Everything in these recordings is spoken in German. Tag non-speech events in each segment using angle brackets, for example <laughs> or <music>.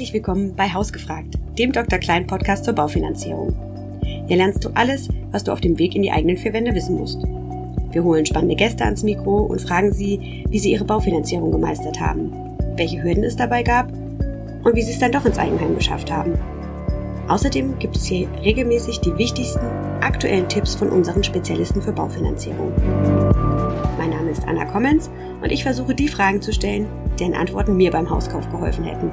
Herzlich willkommen bei Hausgefragt, dem Dr. Klein Podcast zur Baufinanzierung. Hier lernst du alles, was du auf dem Weg in die eigenen vier Wände wissen musst. Wir holen spannende Gäste ans Mikro und fragen sie, wie sie ihre Baufinanzierung gemeistert haben, welche Hürden es dabei gab und wie sie es dann doch ins Eigenheim geschafft haben. Außerdem gibt es hier regelmäßig die wichtigsten aktuellen Tipps von unseren Spezialisten für Baufinanzierung. Ist Anna Kommens und ich versuche die Fragen zu stellen, deren Antworten mir beim Hauskauf geholfen hätten.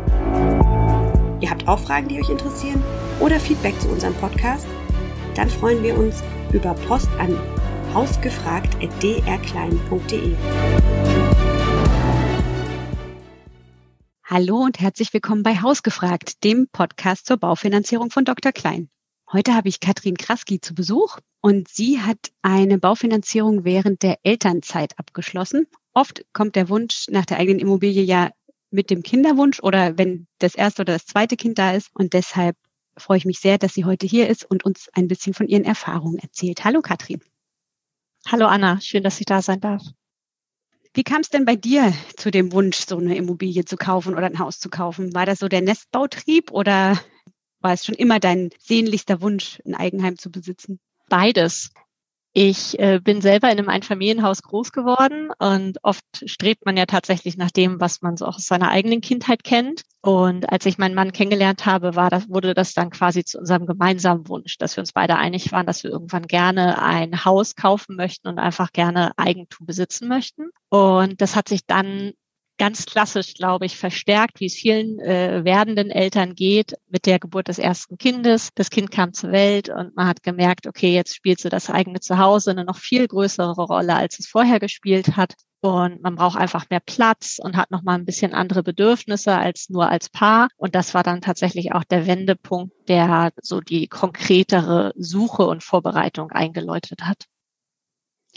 Ihr habt auch Fragen, die euch interessieren oder Feedback zu unserem Podcast? Dann freuen wir uns über Post an hausgefragt.drklein.de. Hallo und herzlich willkommen bei Hausgefragt, dem Podcast zur Baufinanzierung von Dr. Klein. Heute habe ich Katrin Kraski zu Besuch und sie hat eine Baufinanzierung während der Elternzeit abgeschlossen. Oft kommt der Wunsch nach der eigenen Immobilie ja mit dem Kinderwunsch oder wenn das erste oder das zweite Kind da ist. Und deshalb freue ich mich sehr, dass sie heute hier ist und uns ein bisschen von ihren Erfahrungen erzählt. Hallo Katrin. Hallo Anna, schön, dass ich da sein darf. Wie kam es denn bei dir zu dem Wunsch, so eine Immobilie zu kaufen oder ein Haus zu kaufen? War das so der Nestbautrieb oder war es schon immer dein sehnlichster Wunsch, ein Eigenheim zu besitzen? Beides. Ich äh, bin selber in einem Einfamilienhaus groß geworden und oft strebt man ja tatsächlich nach dem, was man so auch aus seiner eigenen Kindheit kennt. Und als ich meinen Mann kennengelernt habe, war das, wurde das dann quasi zu unserem gemeinsamen Wunsch, dass wir uns beide einig waren, dass wir irgendwann gerne ein Haus kaufen möchten und einfach gerne Eigentum besitzen möchten. Und das hat sich dann ganz klassisch, glaube ich, verstärkt, wie es vielen äh, werdenden Eltern geht, mit der Geburt des ersten Kindes. Das Kind kam zur Welt und man hat gemerkt, okay, jetzt spielt so das eigene Zuhause eine noch viel größere Rolle, als es vorher gespielt hat. Und man braucht einfach mehr Platz und hat noch mal ein bisschen andere Bedürfnisse als nur als Paar. Und das war dann tatsächlich auch der Wendepunkt, der so die konkretere Suche und Vorbereitung eingeläutet hat.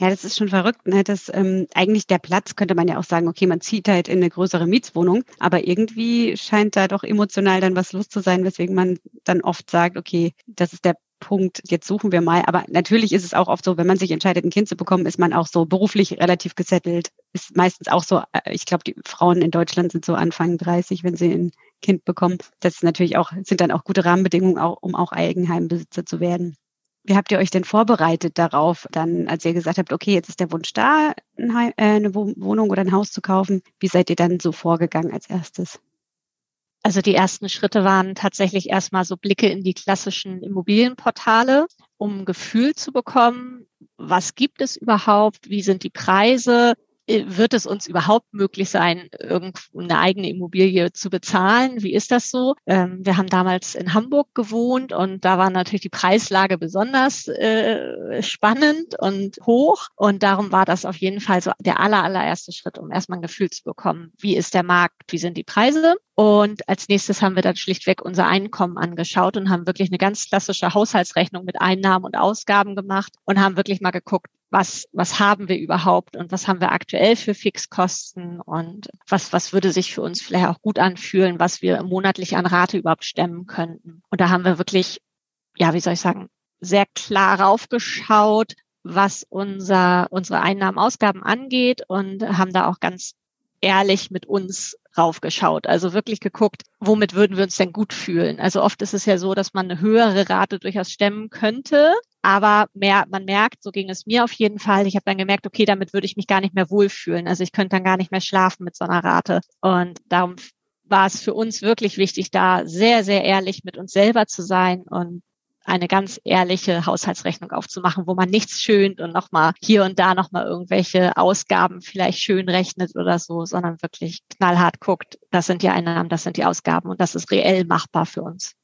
Ja, das ist schon verrückt. Ne? Das ähm, eigentlich der Platz könnte man ja auch sagen, okay, man zieht halt in eine größere Mietswohnung, aber irgendwie scheint da doch emotional dann was los zu sein, weswegen man dann oft sagt, okay, das ist der Punkt, jetzt suchen wir mal. Aber natürlich ist es auch oft so, wenn man sich entscheidet, ein Kind zu bekommen, ist man auch so beruflich relativ gesettelt. Ist meistens auch so, äh, ich glaube, die Frauen in Deutschland sind so Anfang 30, wenn sie ein Kind bekommen. Das ist natürlich auch, sind dann auch gute Rahmenbedingungen, auch, um auch Eigenheimbesitzer zu werden. Wie habt ihr euch denn vorbereitet darauf, dann, als ihr gesagt habt, okay, jetzt ist der Wunsch da, äh, eine Wohnung oder ein Haus zu kaufen? Wie seid ihr dann so vorgegangen als erstes? Also die ersten Schritte waren tatsächlich erstmal so Blicke in die klassischen Immobilienportale, um ein Gefühl zu bekommen, was gibt es überhaupt, wie sind die Preise, wird es uns überhaupt möglich sein, eine eigene Immobilie zu bezahlen? Wie ist das so? Ähm, wir haben damals in Hamburg gewohnt und da war natürlich die Preislage besonders äh, spannend und hoch. Und darum war das auf jeden Fall so der aller, allererste Schritt, um erstmal ein Gefühl zu bekommen, wie ist der Markt, wie sind die Preise? Und als nächstes haben wir dann schlichtweg unser Einkommen angeschaut und haben wirklich eine ganz klassische Haushaltsrechnung mit Einnahmen und Ausgaben gemacht und haben wirklich mal geguckt, was, was haben wir überhaupt und was haben wir aktuell für Fixkosten und was, was würde sich für uns vielleicht auch gut anfühlen, was wir monatlich an Rate überhaupt stemmen könnten. Und da haben wir wirklich, ja, wie soll ich sagen, sehr klar raufgeschaut, was unser, unsere Einnahmen, Ausgaben angeht und haben da auch ganz ehrlich mit uns raufgeschaut. Also wirklich geguckt, womit würden wir uns denn gut fühlen. Also oft ist es ja so, dass man eine höhere Rate durchaus stemmen könnte, aber mehr, man merkt, so ging es mir auf jeden Fall. Ich habe dann gemerkt, okay, damit würde ich mich gar nicht mehr wohlfühlen. Also ich könnte dann gar nicht mehr schlafen mit so einer Rate. Und darum war es für uns wirklich wichtig, da sehr, sehr ehrlich mit uns selber zu sein und eine ganz ehrliche Haushaltsrechnung aufzumachen, wo man nichts schönt und nochmal hier und da nochmal irgendwelche Ausgaben vielleicht schön rechnet oder so, sondern wirklich knallhart guckt, das sind die Einnahmen, das sind die Ausgaben und das ist reell machbar für uns.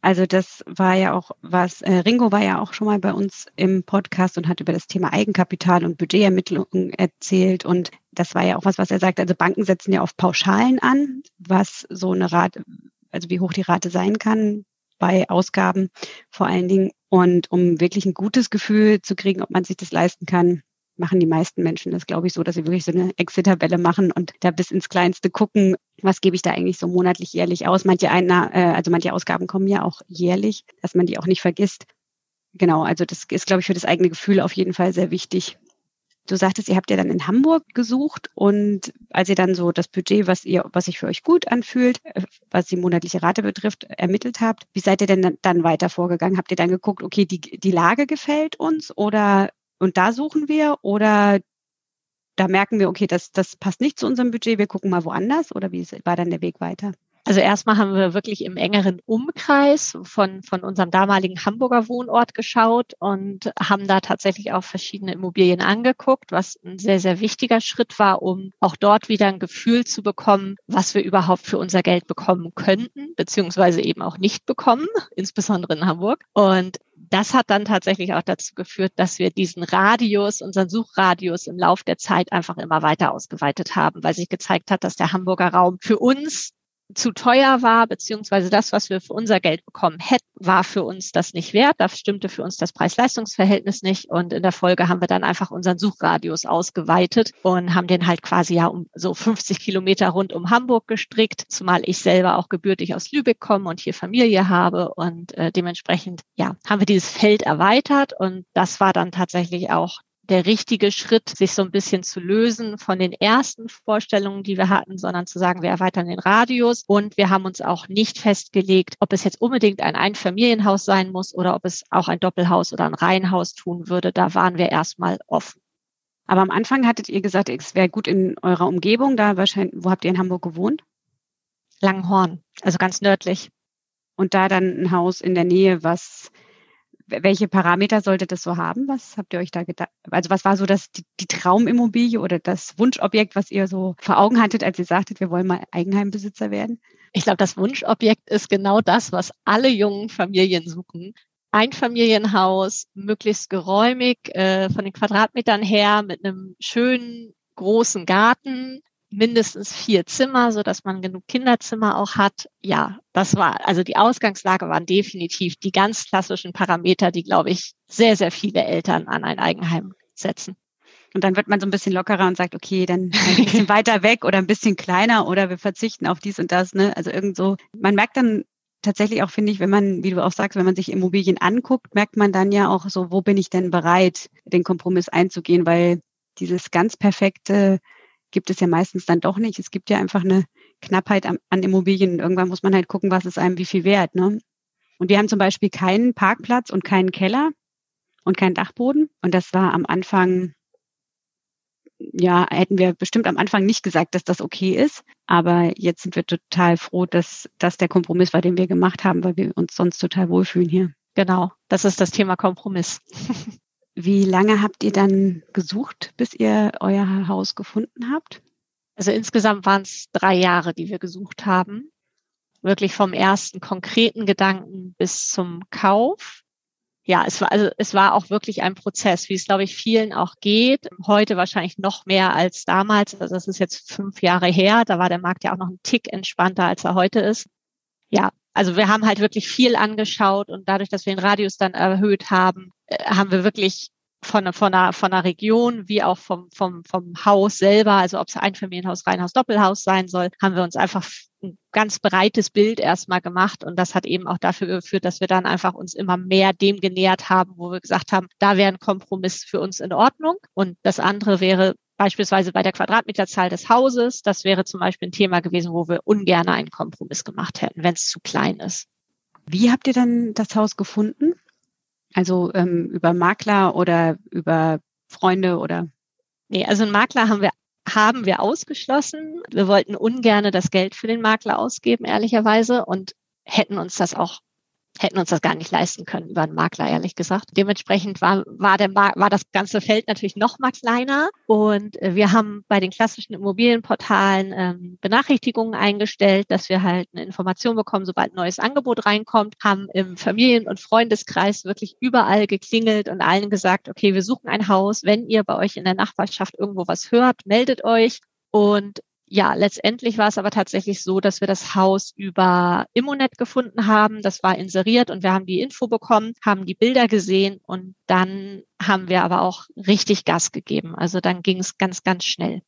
Also das war ja auch was, äh, Ringo war ja auch schon mal bei uns im Podcast und hat über das Thema Eigenkapital und Budgetermittlungen erzählt. Und das war ja auch was, was er sagt. Also Banken setzen ja auf Pauschalen an, was so eine Rate, also wie hoch die Rate sein kann bei Ausgaben vor allen Dingen. Und um wirklich ein gutes Gefühl zu kriegen, ob man sich das leisten kann, machen die meisten Menschen das, glaube ich, so, dass sie wirklich so eine Exit-Tabelle machen und da bis ins Kleinste gucken, was gebe ich da eigentlich so monatlich, jährlich aus. Manche, Einna äh, also manche Ausgaben kommen ja auch jährlich, dass man die auch nicht vergisst. Genau, also das ist, glaube ich, für das eigene Gefühl auf jeden Fall sehr wichtig. Du sagtest, ihr habt ja dann in Hamburg gesucht und als ihr dann so das Budget, was ihr, was sich für euch gut anfühlt, äh, was die monatliche Rate betrifft, ermittelt habt, wie seid ihr denn dann weiter vorgegangen? Habt ihr dann geguckt, okay, die, die Lage gefällt uns oder und da suchen wir oder da merken wir, okay, das, das passt nicht zu unserem Budget, wir gucken mal woanders oder wie war dann der Weg weiter? Also erstmal haben wir wirklich im engeren Umkreis von, von unserem damaligen Hamburger Wohnort geschaut und haben da tatsächlich auch verschiedene Immobilien angeguckt, was ein sehr, sehr wichtiger Schritt war, um auch dort wieder ein Gefühl zu bekommen, was wir überhaupt für unser Geld bekommen könnten, beziehungsweise eben auch nicht bekommen, insbesondere in Hamburg. Und das hat dann tatsächlich auch dazu geführt, dass wir diesen Radius, unseren Suchradius im Lauf der Zeit einfach immer weiter ausgeweitet haben, weil sich gezeigt hat, dass der Hamburger Raum für uns zu teuer war, beziehungsweise das, was wir für unser Geld bekommen hätten, war für uns das nicht wert. Da stimmte für uns das Preis-Leistungs-Verhältnis nicht. Und in der Folge haben wir dann einfach unseren Suchradius ausgeweitet und haben den halt quasi ja um so 50 Kilometer rund um Hamburg gestrickt, zumal ich selber auch gebürtig aus Lübeck komme und hier Familie habe. Und äh, dementsprechend, ja, haben wir dieses Feld erweitert. Und das war dann tatsächlich auch der richtige Schritt, sich so ein bisschen zu lösen von den ersten Vorstellungen, die wir hatten, sondern zu sagen, wir erweitern den Radius und wir haben uns auch nicht festgelegt, ob es jetzt unbedingt ein Einfamilienhaus sein muss oder ob es auch ein Doppelhaus oder ein Reihenhaus tun würde. Da waren wir erstmal offen. Aber am Anfang hattet ihr gesagt, es wäre gut in eurer Umgebung, da wahrscheinlich, wo habt ihr in Hamburg gewohnt? Langenhorn, also ganz nördlich. Und da dann ein Haus in der Nähe, was welche Parameter sollte das so haben? Was habt ihr euch da gedacht? Also was war so das, die, die, Traumimmobilie oder das Wunschobjekt, was ihr so vor Augen hattet, als ihr sagtet, wir wollen mal Eigenheimbesitzer werden? Ich glaube, das Wunschobjekt ist genau das, was alle jungen Familien suchen. Ein Familienhaus, möglichst geräumig, äh, von den Quadratmetern her, mit einem schönen großen Garten, mindestens vier Zimmer, so dass man genug Kinderzimmer auch hat. Ja, das war, also die Ausgangslage waren definitiv die ganz klassischen Parameter, die, glaube ich, sehr, sehr viele Eltern an ein Eigenheim setzen. Und dann wird man so ein bisschen lockerer und sagt, okay, dann ein bisschen <laughs> weiter weg oder ein bisschen kleiner oder wir verzichten auf dies und das. Ne? Also irgend so, man merkt dann tatsächlich auch, finde ich, wenn man, wie du auch sagst, wenn man sich Immobilien anguckt, merkt man dann ja auch so, wo bin ich denn bereit, den Kompromiss einzugehen, weil dieses ganz perfekte gibt es ja meistens dann doch nicht. Es gibt ja einfach eine Knappheit an, an Immobilien. Irgendwann muss man halt gucken, was ist einem wie viel wert. Ne? Und wir haben zum Beispiel keinen Parkplatz und keinen Keller und keinen Dachboden. Und das war am Anfang, ja, hätten wir bestimmt am Anfang nicht gesagt, dass das okay ist. Aber jetzt sind wir total froh, dass das der Kompromiss war, den wir gemacht haben, weil wir uns sonst total wohlfühlen hier. Genau, das ist das Thema Kompromiss. <laughs> Wie lange habt ihr dann gesucht, bis ihr euer Haus gefunden habt? Also insgesamt waren es drei Jahre, die wir gesucht haben. Wirklich vom ersten konkreten Gedanken bis zum Kauf. Ja, es war, also es war auch wirklich ein Prozess, wie es, glaube ich, vielen auch geht. Heute wahrscheinlich noch mehr als damals. Also das ist jetzt fünf Jahre her. Da war der Markt ja auch noch ein Tick entspannter, als er heute ist. Ja, also wir haben halt wirklich viel angeschaut und dadurch, dass wir den Radius dann erhöht haben, haben wir wirklich von, von, einer, von einer Region wie auch vom, vom, vom Haus selber, also ob es Einfamilienhaus, Reihenhaus, Doppelhaus sein soll, haben wir uns einfach ein ganz breites Bild erstmal gemacht und das hat eben auch dafür geführt, dass wir dann einfach uns immer mehr dem genähert haben, wo wir gesagt haben, da wäre ein Kompromiss für uns in Ordnung und das andere wäre beispielsweise bei der Quadratmeterzahl des Hauses, das wäre zum Beispiel ein Thema gewesen, wo wir ungern einen Kompromiss gemacht hätten, wenn es zu klein ist. Wie habt ihr dann das Haus gefunden? Also ähm, über Makler oder über Freunde oder? Nee, also einen Makler haben wir haben wir ausgeschlossen. Wir wollten ungerne das Geld für den Makler ausgeben, ehrlicherweise, und hätten uns das auch hätten uns das gar nicht leisten können über einen Makler, ehrlich gesagt. Dementsprechend war, war, der, war das ganze Feld natürlich noch mal kleiner. Und äh, wir haben bei den klassischen Immobilienportalen ähm, Benachrichtigungen eingestellt, dass wir halt eine Information bekommen, sobald ein neues Angebot reinkommt, haben im Familien- und Freundeskreis wirklich überall geklingelt und allen gesagt, okay, wir suchen ein Haus. Wenn ihr bei euch in der Nachbarschaft irgendwo was hört, meldet euch. Und ja, letztendlich war es aber tatsächlich so, dass wir das Haus über Immonet gefunden haben. Das war inseriert und wir haben die Info bekommen, haben die Bilder gesehen und dann haben wir aber auch richtig Gas gegeben. Also dann ging es ganz, ganz schnell.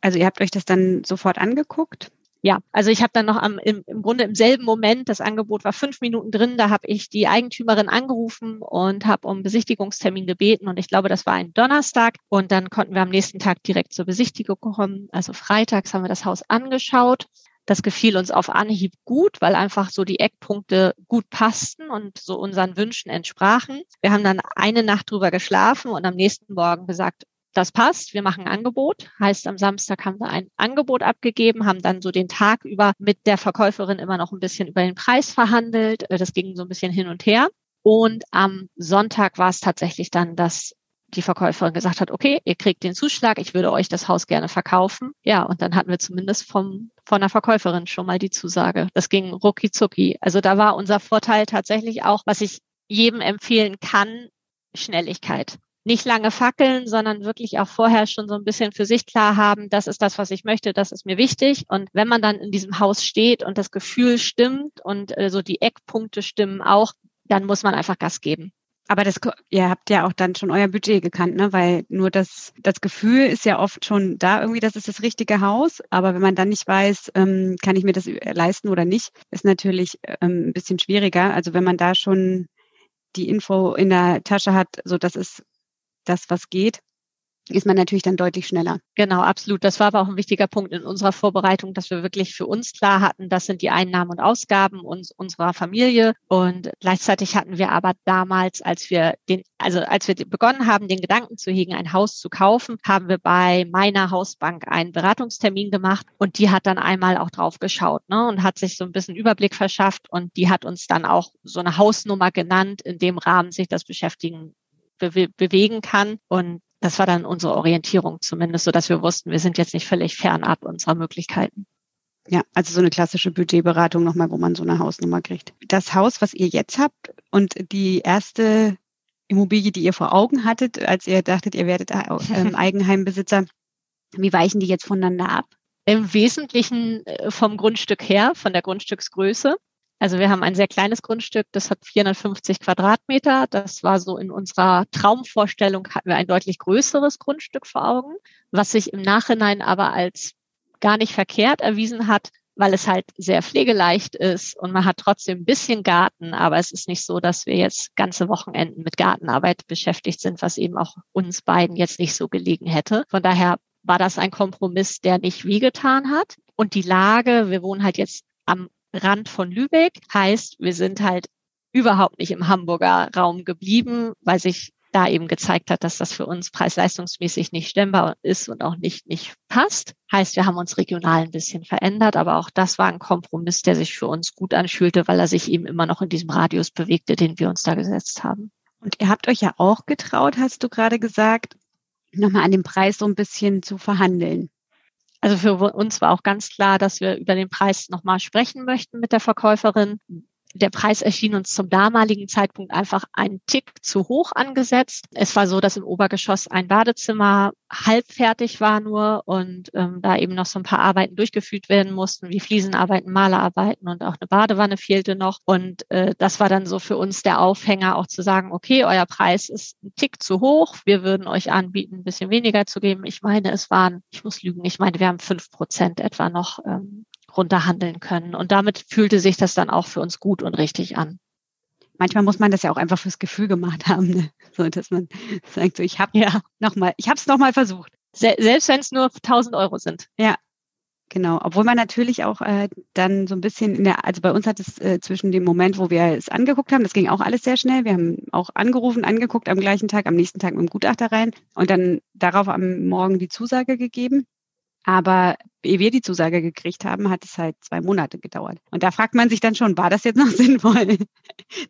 Also ihr habt euch das dann sofort angeguckt? Ja, also ich habe dann noch am, im, im Grunde im selben Moment, das Angebot war fünf Minuten drin, da habe ich die Eigentümerin angerufen und habe um Besichtigungstermin gebeten und ich glaube, das war ein Donnerstag und dann konnten wir am nächsten Tag direkt zur Besichtigung kommen. Also freitags haben wir das Haus angeschaut. Das gefiel uns auf Anhieb gut, weil einfach so die Eckpunkte gut passten und so unseren Wünschen entsprachen. Wir haben dann eine Nacht drüber geschlafen und am nächsten Morgen gesagt, das passt, wir machen ein Angebot. Heißt, am Samstag haben wir ein Angebot abgegeben, haben dann so den Tag über mit der Verkäuferin immer noch ein bisschen über den Preis verhandelt. Äh, das ging so ein bisschen hin und her. Und am Sonntag war es tatsächlich dann, dass die Verkäuferin gesagt hat, okay, ihr kriegt den Zuschlag, ich würde euch das Haus gerne verkaufen. Ja, und dann hatten wir zumindest vom, von der Verkäuferin schon mal die Zusage. Das ging rucki zucki. Also da war unser Vorteil tatsächlich auch, was ich jedem empfehlen kann, Schnelligkeit nicht lange fackeln, sondern wirklich auch vorher schon so ein bisschen für sich klar haben, das ist das, was ich möchte, das ist mir wichtig. Und wenn man dann in diesem Haus steht und das Gefühl stimmt und äh, so die Eckpunkte stimmen auch, dann muss man einfach Gas geben. Aber das, ihr habt ja auch dann schon euer Budget gekannt, ne? Weil nur das, das Gefühl ist ja oft schon da irgendwie, das ist das richtige Haus. Aber wenn man dann nicht weiß, ähm, kann ich mir das leisten oder nicht, ist natürlich ähm, ein bisschen schwieriger. Also wenn man da schon die Info in der Tasche hat, so das ist das, was geht, ist man natürlich dann deutlich schneller. Genau, absolut. Das war aber auch ein wichtiger Punkt in unserer Vorbereitung, dass wir wirklich für uns klar hatten, das sind die Einnahmen und Ausgaben uns, unserer Familie. Und gleichzeitig hatten wir aber damals, als wir den, also als wir begonnen haben, den Gedanken zu hegen, ein Haus zu kaufen, haben wir bei meiner Hausbank einen Beratungstermin gemacht und die hat dann einmal auch drauf geschaut ne, und hat sich so ein bisschen Überblick verschafft und die hat uns dann auch so eine Hausnummer genannt, in dem Rahmen sich das Beschäftigen be bewegen kann. Und das war dann unsere Orientierung zumindest, so dass wir wussten, wir sind jetzt nicht völlig fernab unserer Möglichkeiten. Ja, also so eine klassische Budgetberatung nochmal, wo man so eine Hausnummer kriegt. Das Haus, was ihr jetzt habt und die erste Immobilie, die ihr vor Augen hattet, als ihr dachtet, ihr werdet <laughs> ähm, Eigenheimbesitzer, wie weichen die jetzt voneinander ab? Im Wesentlichen äh, vom Grundstück her, von der Grundstücksgröße. Also wir haben ein sehr kleines Grundstück, das hat 450 Quadratmeter. Das war so in unserer Traumvorstellung, hatten wir ein deutlich größeres Grundstück vor Augen, was sich im Nachhinein aber als gar nicht verkehrt erwiesen hat, weil es halt sehr pflegeleicht ist und man hat trotzdem ein bisschen Garten, aber es ist nicht so, dass wir jetzt ganze Wochenenden mit Gartenarbeit beschäftigt sind, was eben auch uns beiden jetzt nicht so gelegen hätte. Von daher war das ein Kompromiss, der nicht wehgetan hat. Und die Lage, wir wohnen halt jetzt am Rand von Lübeck. Heißt, wir sind halt überhaupt nicht im Hamburger Raum geblieben, weil sich da eben gezeigt hat, dass das für uns preis-leistungsmäßig nicht stemmbar ist und auch nicht, nicht passt. Heißt, wir haben uns regional ein bisschen verändert, aber auch das war ein Kompromiss, der sich für uns gut anfühlte, weil er sich eben immer noch in diesem Radius bewegte, den wir uns da gesetzt haben. Und ihr habt euch ja auch getraut, hast du gerade gesagt, nochmal an dem Preis so ein bisschen zu verhandeln. Also für uns war auch ganz klar, dass wir über den Preis nochmal sprechen möchten mit der Verkäuferin der Preis erschien uns zum damaligen Zeitpunkt einfach ein Tick zu hoch angesetzt. Es war so, dass im Obergeschoss ein Badezimmer halbfertig war nur und ähm, da eben noch so ein paar Arbeiten durchgeführt werden mussten, wie Fliesenarbeiten, Malerarbeiten und auch eine Badewanne fehlte noch. Und äh, das war dann so für uns der Aufhänger, auch zu sagen, okay, euer Preis ist ein Tick zu hoch. Wir würden euch anbieten, ein bisschen weniger zu geben. Ich meine, es waren, ich muss lügen, ich meine, wir haben fünf Prozent etwa noch ähm, runterhandeln können. Und damit fühlte sich das dann auch für uns gut und richtig an. Manchmal muss man das ja auch einfach fürs Gefühl gemacht haben, ne? so dass man sagt, so ich habe ja noch mal, ich habe es noch mal versucht. Selbst wenn es nur 1000 Euro sind. Ja, Genau, obwohl man natürlich auch äh, dann so ein bisschen in der, also bei uns hat es äh, zwischen dem Moment, wo wir es angeguckt haben, das ging auch alles sehr schnell. Wir haben auch angerufen, angeguckt am gleichen Tag, am nächsten Tag mit dem Gutachter rein und dann darauf am Morgen die Zusage gegeben. Aber ehe wir die Zusage gekriegt haben, hat es halt zwei Monate gedauert. Und da fragt man sich dann schon, war das jetzt noch <laughs> sinnvoll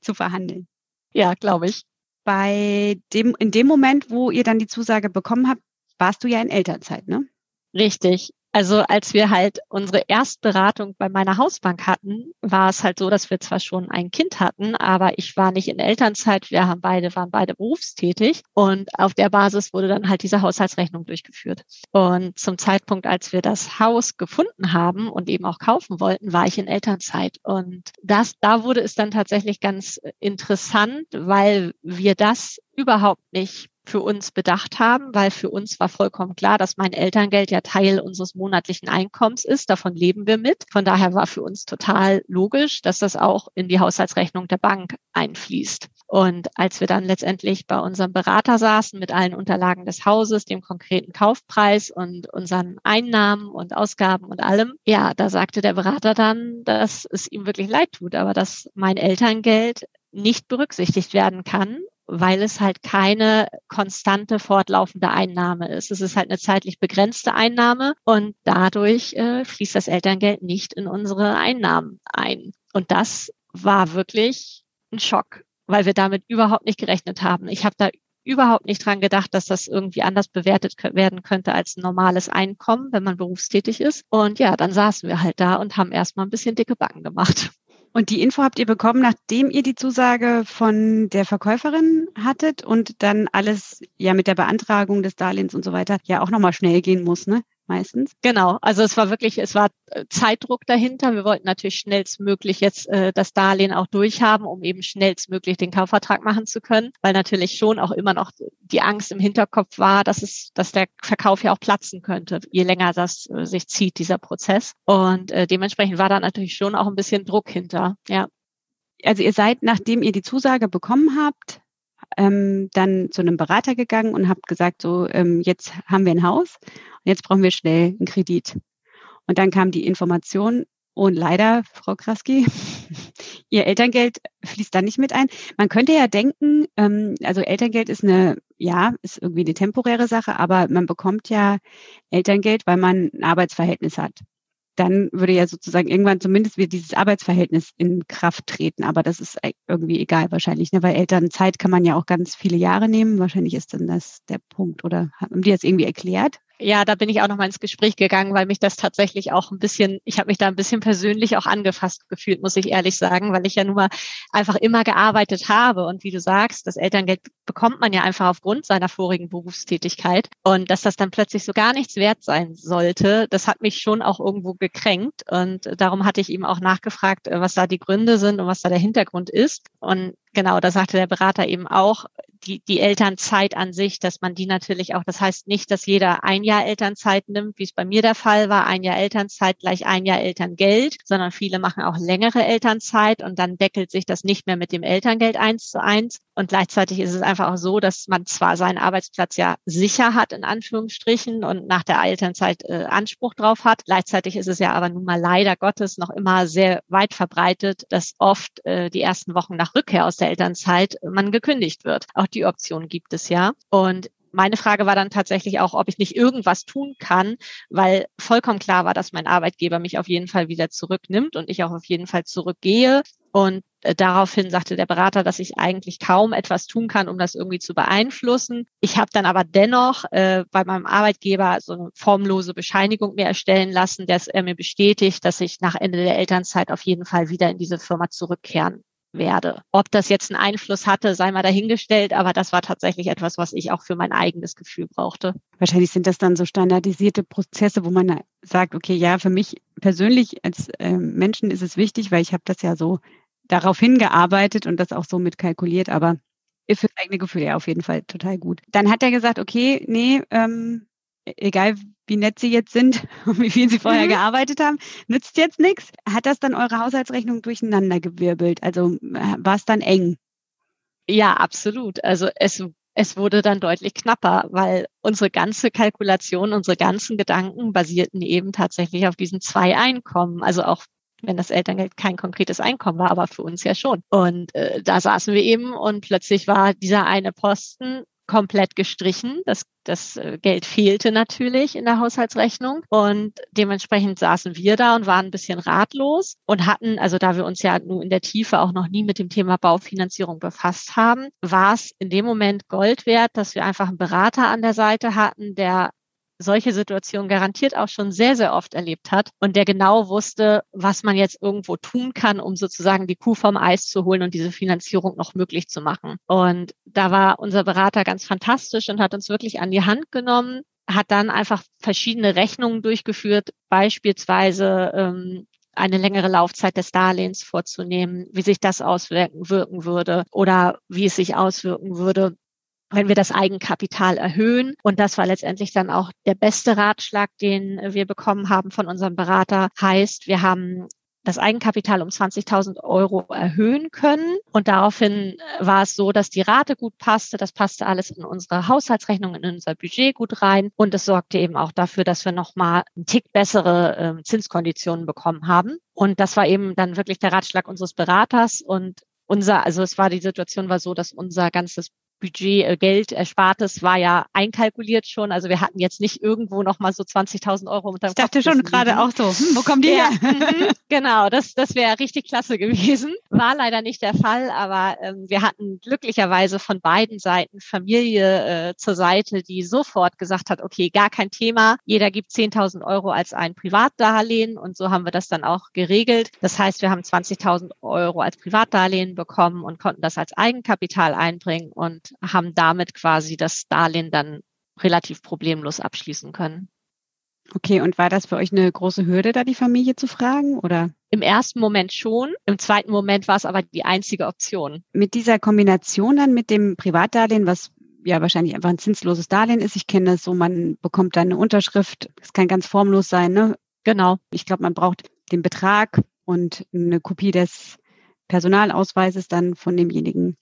zu verhandeln? Ja, glaube ich. Bei dem, in dem Moment, wo ihr dann die Zusage bekommen habt, warst du ja in Elternzeit, ne? Richtig. Also als wir halt unsere Erstberatung bei meiner Hausbank hatten, war es halt so, dass wir zwar schon ein Kind hatten, aber ich war nicht in Elternzeit. Wir haben beide, waren beide berufstätig und auf der Basis wurde dann halt diese Haushaltsrechnung durchgeführt. Und zum Zeitpunkt, als wir das Haus gefunden haben und eben auch kaufen wollten, war ich in Elternzeit. Und das, da wurde es dann tatsächlich ganz interessant, weil wir das überhaupt nicht für uns bedacht haben, weil für uns war vollkommen klar, dass mein Elterngeld ja Teil unseres monatlichen Einkommens ist. Davon leben wir mit. Von daher war für uns total logisch, dass das auch in die Haushaltsrechnung der Bank einfließt. Und als wir dann letztendlich bei unserem Berater saßen mit allen Unterlagen des Hauses, dem konkreten Kaufpreis und unseren Einnahmen und Ausgaben und allem, ja, da sagte der Berater dann, dass es ihm wirklich leid tut, aber dass mein Elterngeld nicht berücksichtigt werden kann, weil es halt keine konstante fortlaufende Einnahme ist. Es ist halt eine zeitlich begrenzte Einnahme und dadurch äh, fließt das Elterngeld nicht in unsere Einnahmen ein. Und das war wirklich ein Schock, weil wir damit überhaupt nicht gerechnet haben. Ich habe da überhaupt nicht dran gedacht, dass das irgendwie anders bewertet werden könnte als ein normales Einkommen, wenn man berufstätig ist. Und ja, dann saßen wir halt da und haben erstmal ein bisschen dicke Backen gemacht. Und die Info habt ihr bekommen, nachdem ihr die Zusage von der Verkäuferin hattet und dann alles ja mit der Beantragung des Darlehens und so weiter ja auch nochmal schnell gehen muss, ne? Meistens. Genau, also es war wirklich, es war äh, Zeitdruck dahinter. Wir wollten natürlich schnellstmöglich jetzt äh, das Darlehen auch durchhaben, um eben schnellstmöglich den Kaufvertrag machen zu können, weil natürlich schon auch immer noch die Angst im Hinterkopf war, dass es, dass der Verkauf ja auch platzen könnte, je länger das äh, sich zieht, dieser Prozess. Und äh, dementsprechend war da natürlich schon auch ein bisschen Druck hinter, ja. Also ihr seid, nachdem ihr die Zusage bekommen habt, ähm, dann zu einem Berater gegangen und habt gesagt, so ähm, jetzt haben wir ein Haus und jetzt brauchen wir schnell einen Kredit. Und dann kam die Information, und leider, Frau Kraski, <laughs> Ihr Elterngeld fließt da nicht mit ein. Man könnte ja denken, ähm, also Elterngeld ist eine, ja, ist irgendwie eine temporäre Sache, aber man bekommt ja Elterngeld, weil man ein Arbeitsverhältnis hat dann würde ja sozusagen irgendwann zumindest wieder dieses Arbeitsverhältnis in Kraft treten. Aber das ist irgendwie egal wahrscheinlich, ne? weil Elternzeit kann man ja auch ganz viele Jahre nehmen. Wahrscheinlich ist dann das der Punkt. Oder haben die das irgendwie erklärt? Ja, da bin ich auch noch mal ins Gespräch gegangen, weil mich das tatsächlich auch ein bisschen, ich habe mich da ein bisschen persönlich auch angefasst gefühlt, muss ich ehrlich sagen, weil ich ja nun mal einfach immer gearbeitet habe. Und wie du sagst, das Elterngeld bekommt man ja einfach aufgrund seiner vorigen Berufstätigkeit. Und dass das dann plötzlich so gar nichts wert sein sollte, das hat mich schon auch irgendwo gekränkt. Und darum hatte ich ihm auch nachgefragt, was da die Gründe sind und was da der Hintergrund ist. Und genau, da sagte der Berater eben auch, die, die Elternzeit an sich, dass man die natürlich auch, das heißt nicht, dass jeder ein Jahr Elternzeit nimmt, wie es bei mir der Fall war, ein Jahr Elternzeit gleich ein Jahr Elterngeld, sondern viele machen auch längere Elternzeit und dann deckelt sich das nicht mehr mit dem Elterngeld eins zu eins. Und gleichzeitig ist es einfach auch so, dass man zwar seinen Arbeitsplatz ja sicher hat, in Anführungsstrichen, und nach der Elternzeit äh, Anspruch drauf hat. Gleichzeitig ist es ja aber nun mal leider Gottes noch immer sehr weit verbreitet, dass oft äh, die ersten Wochen nach Rückkehr aus der Elternzeit man gekündigt wird. Auch die Option gibt es ja. Und meine Frage war dann tatsächlich auch, ob ich nicht irgendwas tun kann, weil vollkommen klar war, dass mein Arbeitgeber mich auf jeden Fall wieder zurücknimmt und ich auch auf jeden Fall zurückgehe. Und äh, daraufhin sagte der Berater, dass ich eigentlich kaum etwas tun kann, um das irgendwie zu beeinflussen. Ich habe dann aber dennoch äh, bei meinem Arbeitgeber so eine formlose Bescheinigung mir erstellen lassen, dass er mir bestätigt, dass ich nach Ende der Elternzeit auf jeden Fall wieder in diese Firma zurückkehren werde. Ob das jetzt einen Einfluss hatte, sei mal dahingestellt, aber das war tatsächlich etwas, was ich auch für mein eigenes Gefühl brauchte. Wahrscheinlich sind das dann so standardisierte Prozesse, wo man sagt, okay, ja, für mich persönlich als äh, Menschen ist es wichtig, weil ich habe das ja so darauf hingearbeitet und das auch so mit kalkuliert, aber für das eigene Gefühl ja auf jeden Fall total gut. Dann hat er gesagt, okay, nee, ähm, egal wie nett sie jetzt sind <laughs> und wie viel sie vorher mhm. gearbeitet haben, nützt jetzt nichts. Hat das dann eure Haushaltsrechnung durcheinander gewirbelt? Also äh, war es dann eng? Ja, absolut. Also es, es wurde dann deutlich knapper, weil unsere ganze Kalkulation, unsere ganzen Gedanken basierten eben tatsächlich auf diesen zwei Einkommen. Also auch wenn das Elterngeld kein konkretes Einkommen war, aber für uns ja schon. Und äh, da saßen wir eben und plötzlich war dieser eine Posten komplett gestrichen. Das, das äh, Geld fehlte natürlich in der Haushaltsrechnung und dementsprechend saßen wir da und waren ein bisschen ratlos und hatten, also da wir uns ja nun in der Tiefe auch noch nie mit dem Thema Baufinanzierung befasst haben, war es in dem Moment Gold wert, dass wir einfach einen Berater an der Seite hatten, der solche Situationen garantiert auch schon sehr, sehr oft erlebt hat und der genau wusste, was man jetzt irgendwo tun kann, um sozusagen die Kuh vom Eis zu holen und diese Finanzierung noch möglich zu machen. Und da war unser Berater ganz fantastisch und hat uns wirklich an die Hand genommen, hat dann einfach verschiedene Rechnungen durchgeführt, beispielsweise ähm, eine längere Laufzeit des Darlehens vorzunehmen, wie sich das auswirken würde oder wie es sich auswirken würde, wenn wir das Eigenkapital erhöhen. Und das war letztendlich dann auch der beste Ratschlag, den wir bekommen haben von unserem Berater. Heißt, wir haben das Eigenkapital um 20.000 Euro erhöhen können. Und daraufhin war es so, dass die Rate gut passte. Das passte alles in unsere Haushaltsrechnung, in unser Budget gut rein. Und es sorgte eben auch dafür, dass wir nochmal einen Tick bessere äh, Zinskonditionen bekommen haben. Und das war eben dann wirklich der Ratschlag unseres Beraters. Und unser, also es war die Situation war so, dass unser ganzes Budget, äh, Geld, Erspartes war ja einkalkuliert schon. Also wir hatten jetzt nicht irgendwo noch mal so 20.000 Euro unter Ich dachte Kopf schon gerade auch so, hm, wo kommen die ja, her? Mhm, <laughs> genau, das, das wäre richtig klasse gewesen. War leider nicht der Fall, aber ähm, wir hatten glücklicherweise von beiden Seiten Familie äh, zur Seite, die sofort gesagt hat, okay, gar kein Thema, jeder gibt 10.000 Euro als ein Privatdarlehen und so haben wir das dann auch geregelt. Das heißt, wir haben 20.000 Euro als Privatdarlehen bekommen und konnten das als Eigenkapital einbringen und haben damit quasi das Darlehen dann relativ problemlos abschließen können. Okay, und war das für euch eine große Hürde, da die Familie zu fragen, oder? Im ersten Moment schon. Im zweiten Moment war es aber die einzige Option. Mit dieser Kombination dann mit dem Privatdarlehen, was ja wahrscheinlich einfach ein zinsloses Darlehen ist. Ich kenne das so, man bekommt dann eine Unterschrift. Das kann ganz formlos sein, ne? Genau. Ich glaube, man braucht den Betrag und eine Kopie des Personalausweises dann von demjenigen,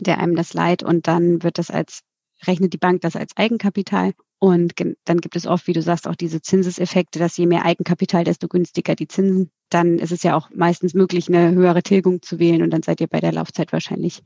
der einem das leiht und dann wird das als, rechnet die Bank das als Eigenkapital. Und dann gibt es oft, wie du sagst, auch diese Zinseseffekte, dass je mehr Eigenkapital, desto günstiger die Zinsen. Dann ist es ja auch meistens möglich, eine höhere Tilgung zu wählen und dann seid ihr bei der Laufzeit wahrscheinlich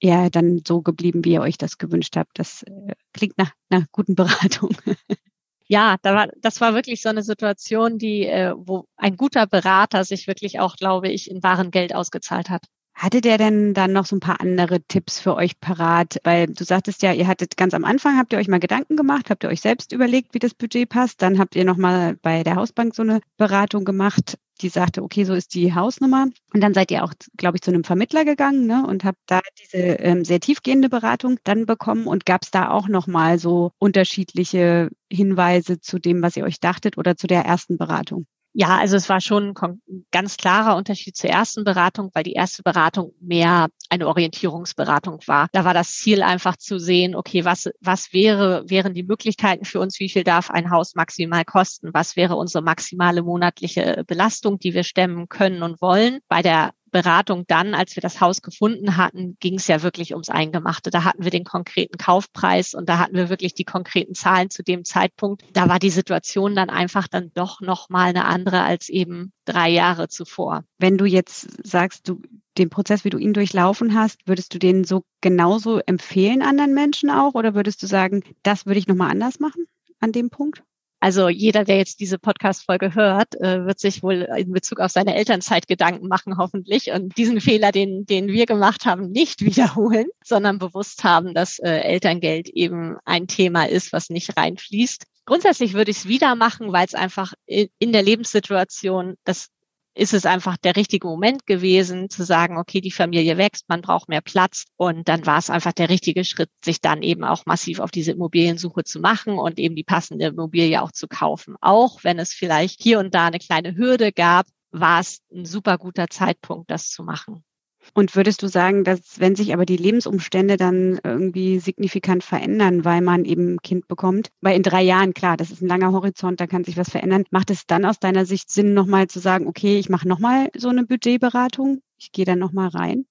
eher dann so geblieben, wie ihr euch das gewünscht habt. Das äh, klingt nach einer guten Beratung. <laughs> ja, da war, das war wirklich so eine Situation, die, äh, wo ein guter Berater sich wirklich auch, glaube ich, in wahren Geld ausgezahlt hat. Hatte der denn dann noch so ein paar andere Tipps für euch parat? Weil du sagtest ja, ihr hattet ganz am Anfang, habt ihr euch mal Gedanken gemacht, habt ihr euch selbst überlegt, wie das Budget passt. Dann habt ihr nochmal bei der Hausbank so eine Beratung gemacht, die sagte, okay, so ist die Hausnummer. Und dann seid ihr auch, glaube ich, zu einem Vermittler gegangen ne, und habt da diese ähm, sehr tiefgehende Beratung dann bekommen. Und gab es da auch nochmal so unterschiedliche Hinweise zu dem, was ihr euch dachtet oder zu der ersten Beratung? Ja, also es war schon ein ganz klarer Unterschied zur ersten Beratung, weil die erste Beratung mehr eine Orientierungsberatung war. Da war das Ziel einfach zu sehen, okay, was, was wäre, wären die Möglichkeiten für uns? Wie viel darf ein Haus maximal kosten? Was wäre unsere maximale monatliche Belastung, die wir stemmen können und wollen? Bei der Beratung dann, als wir das Haus gefunden hatten, ging es ja wirklich ums Eingemachte. Da hatten wir den konkreten Kaufpreis und da hatten wir wirklich die konkreten Zahlen zu dem Zeitpunkt. Da war die Situation dann einfach dann doch noch mal eine andere als eben drei Jahre zuvor. Wenn du jetzt sagst, du den Prozess, wie du ihn durchlaufen hast, würdest du den so genauso empfehlen anderen Menschen auch oder würdest du sagen, das würde ich noch mal anders machen an dem Punkt? Also jeder, der jetzt diese Podcast-Folge hört, äh, wird sich wohl in Bezug auf seine Elternzeit Gedanken machen, hoffentlich, und diesen Fehler, den, den wir gemacht haben, nicht <laughs> wiederholen, sondern bewusst haben, dass äh, Elterngeld eben ein Thema ist, was nicht reinfließt. Grundsätzlich würde ich es wieder machen, weil es einfach in der Lebenssituation das ist es einfach der richtige Moment gewesen, zu sagen, okay, die Familie wächst, man braucht mehr Platz. Und dann war es einfach der richtige Schritt, sich dann eben auch massiv auf diese Immobiliensuche zu machen und eben die passende Immobilie auch zu kaufen. Auch wenn es vielleicht hier und da eine kleine Hürde gab, war es ein super guter Zeitpunkt, das zu machen. Und würdest du sagen, dass wenn sich aber die Lebensumstände dann irgendwie signifikant verändern, weil man eben ein Kind bekommt, weil in drei Jahren, klar, das ist ein langer Horizont, da kann sich was verändern, macht es dann aus deiner Sicht Sinn, nochmal zu sagen, okay, ich mache nochmal so eine Budgetberatung, ich gehe dann nochmal rein?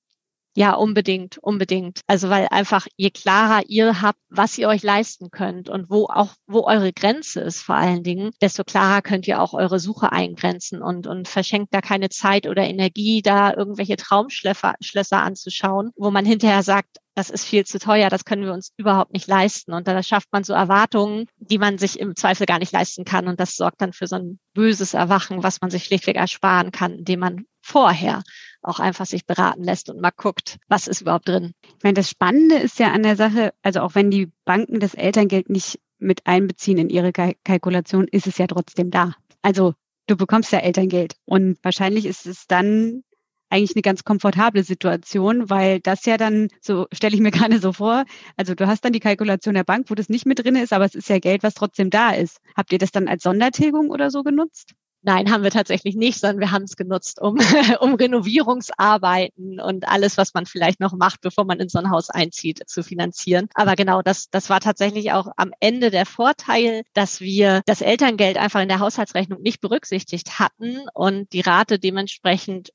Ja, unbedingt, unbedingt. Also weil einfach je klarer ihr habt, was ihr euch leisten könnt und wo auch, wo eure Grenze ist vor allen Dingen, desto klarer könnt ihr auch eure Suche eingrenzen und, und verschenkt da keine Zeit oder Energie, da irgendwelche Traumschlösser Schlösser anzuschauen, wo man hinterher sagt, das ist viel zu teuer, das können wir uns überhaupt nicht leisten. Und da schafft man so Erwartungen, die man sich im Zweifel gar nicht leisten kann. Und das sorgt dann für so ein böses Erwachen, was man sich schlichtweg ersparen kann, indem man vorher auch einfach sich beraten lässt und mal guckt, was ist überhaupt drin. Ich meine, das Spannende ist ja an der Sache, also auch wenn die Banken das Elterngeld nicht mit einbeziehen in ihre Kalkulation, ist es ja trotzdem da. Also du bekommst ja Elterngeld und wahrscheinlich ist es dann eigentlich eine ganz komfortable Situation, weil das ja dann, so stelle ich mir <laughs> gerade so vor, also du hast dann die Kalkulation der Bank, wo das nicht mit drin ist, aber es ist ja Geld, was trotzdem da ist. Habt ihr das dann als Sondertilgung oder so genutzt? Nein, haben wir tatsächlich nicht, sondern wir haben es genutzt, um, <laughs> um Renovierungsarbeiten und alles, was man vielleicht noch macht, bevor man in so ein Haus einzieht, zu finanzieren. Aber genau, das, das war tatsächlich auch am Ende der Vorteil, dass wir das Elterngeld einfach in der Haushaltsrechnung nicht berücksichtigt hatten und die Rate dementsprechend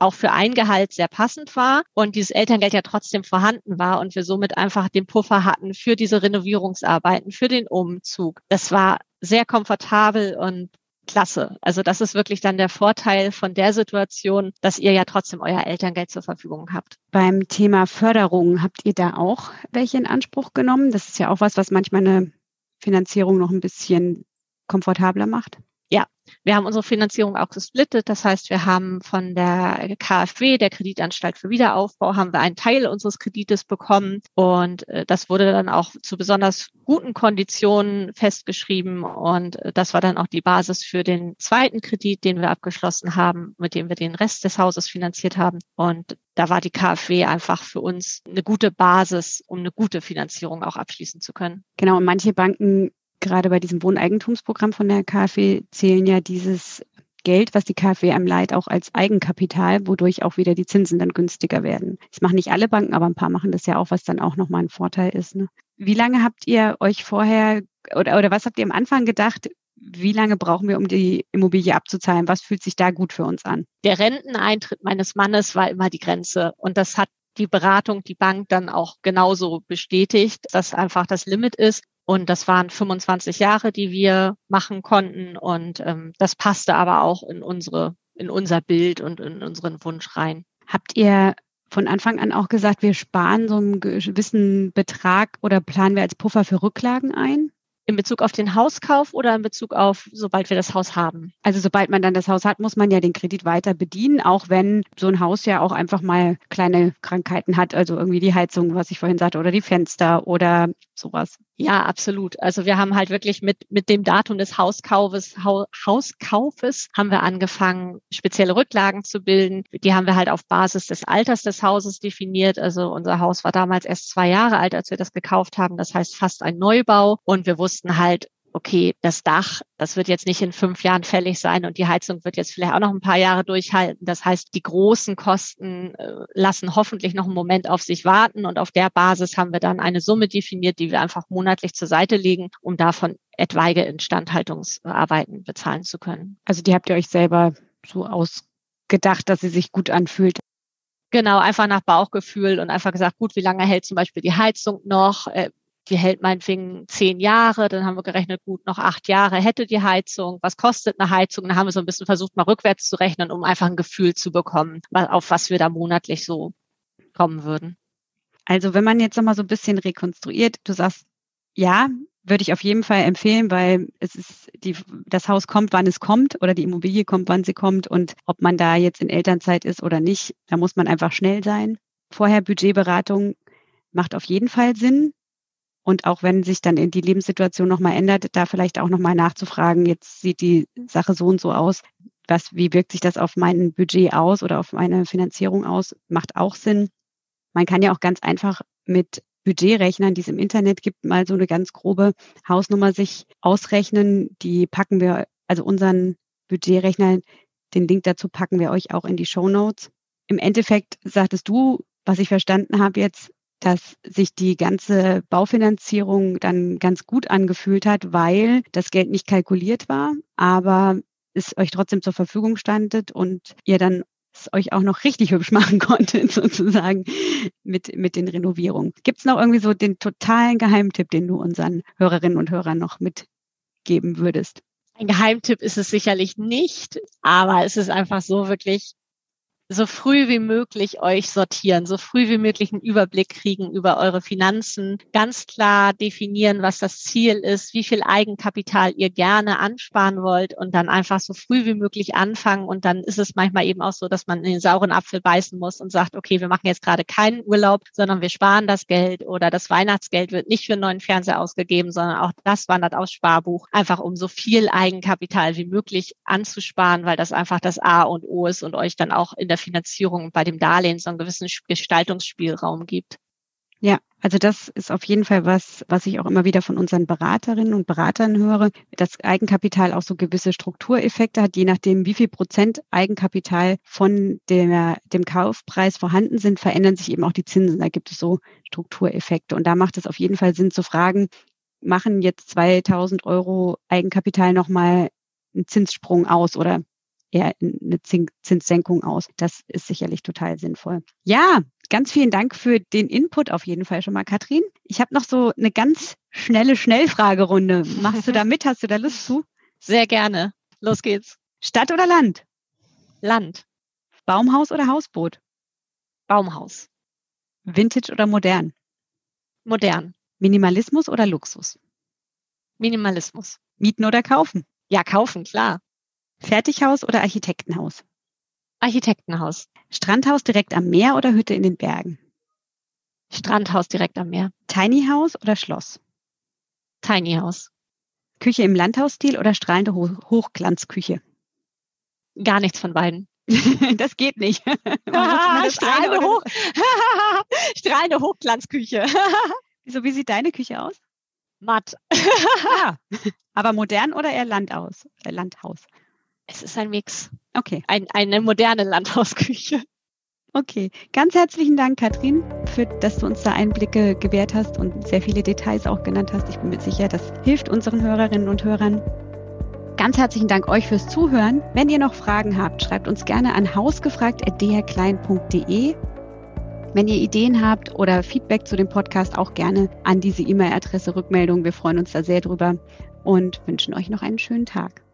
auch für ein Gehalt sehr passend war und dieses Elterngeld ja trotzdem vorhanden war und wir somit einfach den Puffer hatten für diese Renovierungsarbeiten, für den Umzug. Das war sehr komfortabel und klasse. Also das ist wirklich dann der Vorteil von der Situation, dass ihr ja trotzdem euer Elterngeld zur Verfügung habt. Beim Thema Förderung habt ihr da auch welche in Anspruch genommen? Das ist ja auch was, was manchmal eine Finanzierung noch ein bisschen komfortabler macht. Ja, wir haben unsere Finanzierung auch gesplittet. Das heißt, wir haben von der KfW, der Kreditanstalt für Wiederaufbau, haben wir einen Teil unseres Kredites bekommen. Und äh, das wurde dann auch zu besonders guten Konditionen festgeschrieben. Und äh, das war dann auch die Basis für den zweiten Kredit, den wir abgeschlossen haben, mit dem wir den Rest des Hauses finanziert haben. Und da war die KfW einfach für uns eine gute Basis, um eine gute Finanzierung auch abschließen zu können. Genau, und manche Banken gerade bei diesem Wohneigentumsprogramm von der KfW zählen ja dieses Geld, was die KfW einem leiht, auch als Eigenkapital, wodurch auch wieder die Zinsen dann günstiger werden. Das machen nicht alle Banken, aber ein paar machen das ja auch, was dann auch nochmal ein Vorteil ist. Ne? Wie lange habt ihr euch vorher oder, oder was habt ihr am Anfang gedacht, wie lange brauchen wir, um die Immobilie abzuzahlen? Was fühlt sich da gut für uns an? Der Renteneintritt meines Mannes war immer die Grenze und das hat die Beratung, die Bank dann auch genauso bestätigt, dass einfach das Limit ist. Und das waren 25 Jahre, die wir machen konnten. Und ähm, das passte aber auch in unsere, in unser Bild und in unseren Wunsch rein. Habt ihr von Anfang an auch gesagt, wir sparen so einen gewissen Betrag oder planen wir als Puffer für Rücklagen ein? In Bezug auf den Hauskauf oder in Bezug auf, sobald wir das Haus haben? Also sobald man dann das Haus hat, muss man ja den Kredit weiter bedienen, auch wenn so ein Haus ja auch einfach mal kleine Krankheiten hat, also irgendwie die Heizung, was ich vorhin sagte, oder die Fenster oder sowas. Ja, absolut. Also wir haben halt wirklich mit, mit dem Datum des Hauskaufes, Hauskaufes haben wir angefangen, spezielle Rücklagen zu bilden. Die haben wir halt auf Basis des Alters des Hauses definiert. Also unser Haus war damals erst zwei Jahre alt, als wir das gekauft haben. Das heißt fast ein Neubau. Und wir wussten halt, okay, das Dach, das wird jetzt nicht in fünf Jahren fällig sein und die Heizung wird jetzt vielleicht auch noch ein paar Jahre durchhalten. Das heißt, die großen Kosten äh, lassen hoffentlich noch einen Moment auf sich warten und auf der Basis haben wir dann eine Summe definiert, die wir einfach monatlich zur Seite legen, um davon etwaige Instandhaltungsarbeiten bezahlen zu können. Also die habt ihr euch selber so ausgedacht, dass sie sich gut anfühlt. Genau, einfach nach Bauchgefühl und einfach gesagt, gut, wie lange hält zum Beispiel die Heizung noch? Die hält meinetwegen zehn Jahre, dann haben wir gerechnet, gut, noch acht Jahre hätte die Heizung, was kostet eine Heizung? Dann haben wir so ein bisschen versucht, mal rückwärts zu rechnen, um einfach ein Gefühl zu bekommen, auf was wir da monatlich so kommen würden. Also wenn man jetzt nochmal so ein bisschen rekonstruiert, du sagst, ja, würde ich auf jeden Fall empfehlen, weil es ist die, das Haus kommt, wann es kommt oder die Immobilie kommt, wann sie kommt und ob man da jetzt in Elternzeit ist oder nicht, da muss man einfach schnell sein. Vorher Budgetberatung macht auf jeden Fall Sinn. Und auch wenn sich dann die Lebenssituation nochmal ändert, da vielleicht auch nochmal nachzufragen, jetzt sieht die Sache so und so aus. Was, wie wirkt sich das auf mein Budget aus oder auf meine Finanzierung aus? Macht auch Sinn. Man kann ja auch ganz einfach mit Budgetrechnern, die es im Internet gibt, mal so eine ganz grobe Hausnummer sich ausrechnen. Die packen wir, also unseren Budgetrechner, den Link dazu packen wir euch auch in die Show Notes. Im Endeffekt sagtest du, was ich verstanden habe jetzt, dass sich die ganze Baufinanzierung dann ganz gut angefühlt hat, weil das Geld nicht kalkuliert war, aber es euch trotzdem zur Verfügung standet und ihr dann es euch auch noch richtig hübsch <laughs> machen konntet, sozusagen, mit, mit den Renovierungen. Gibt es noch irgendwie so den totalen Geheimtipp, den du unseren Hörerinnen und Hörern noch mitgeben würdest? Ein Geheimtipp ist es sicherlich nicht, aber es ist einfach so wirklich so früh wie möglich euch sortieren, so früh wie möglich einen Überblick kriegen über eure Finanzen, ganz klar definieren, was das Ziel ist, wie viel Eigenkapital ihr gerne ansparen wollt und dann einfach so früh wie möglich anfangen. Und dann ist es manchmal eben auch so, dass man in den sauren Apfel beißen muss und sagt, okay, wir machen jetzt gerade keinen Urlaub, sondern wir sparen das Geld oder das Weihnachtsgeld wird nicht für einen neuen Fernseher ausgegeben, sondern auch das wandert aufs Sparbuch, einfach um so viel Eigenkapital wie möglich anzusparen, weil das einfach das A und O ist und euch dann auch in der Finanzierung bei dem Darlehen so einen gewissen Gestaltungsspielraum gibt. Ja, also das ist auf jeden Fall was, was ich auch immer wieder von unseren Beraterinnen und Beratern höre, dass Eigenkapital auch so gewisse Struktureffekte hat, je nachdem, wie viel Prozent Eigenkapital von der, dem Kaufpreis vorhanden sind, verändern sich eben auch die Zinsen. Da gibt es so Struktureffekte. Und da macht es auf jeden Fall Sinn zu fragen, machen jetzt 2000 Euro Eigenkapital nochmal einen Zinssprung aus oder eher eine Zinssenkung aus. Das ist sicherlich total sinnvoll. Ja, ganz vielen Dank für den Input auf jeden Fall schon mal, Katrin. Ich habe noch so eine ganz schnelle Schnellfragerunde. Machst du da mit? Hast du da Lust zu? Sehr gerne. Los geht's. Stadt oder Land? Land. Baumhaus oder Hausboot? Baumhaus. Vintage oder modern? Modern. Minimalismus oder Luxus? Minimalismus. Mieten oder kaufen? Ja, kaufen, klar. Fertighaus oder Architektenhaus? Architektenhaus. Strandhaus direkt am Meer oder Hütte in den Bergen? Strandhaus direkt am Meer. Tiny House oder Schloss? Tiny House. Küche im Landhausstil oder strahlende Ho Hochglanzküche? Gar nichts von beiden. <laughs> das geht nicht. <laughs> Ah, strahlende, Hoch <laughs> strahlende Hochglanzküche. Wieso, wie sieht deine Küche aus? Matt. ah, aber modern oder eher äh, Landhaus? Es ist ein Mix. Okay. Ein, eine moderne Landhausküche. Okay, ganz herzlichen Dank, Katrin, für, dass du uns da Einblicke gewährt hast und sehr viele Details auch genannt hast. Ich bin mir sicher, das hilft unseren Hörerinnen und Hörern. Ganz herzlichen Dank euch fürs Zuhören. Wenn ihr noch Fragen habt, schreibt uns gerne an hausgefragt.drklein.de. Wenn ihr Ideen habt oder Feedback zu dem Podcast, auch gerne an diese E-Mail-Adresse Rückmeldung. Wir freuen uns da sehr drüber und wünschen euch noch einen schönen Tag.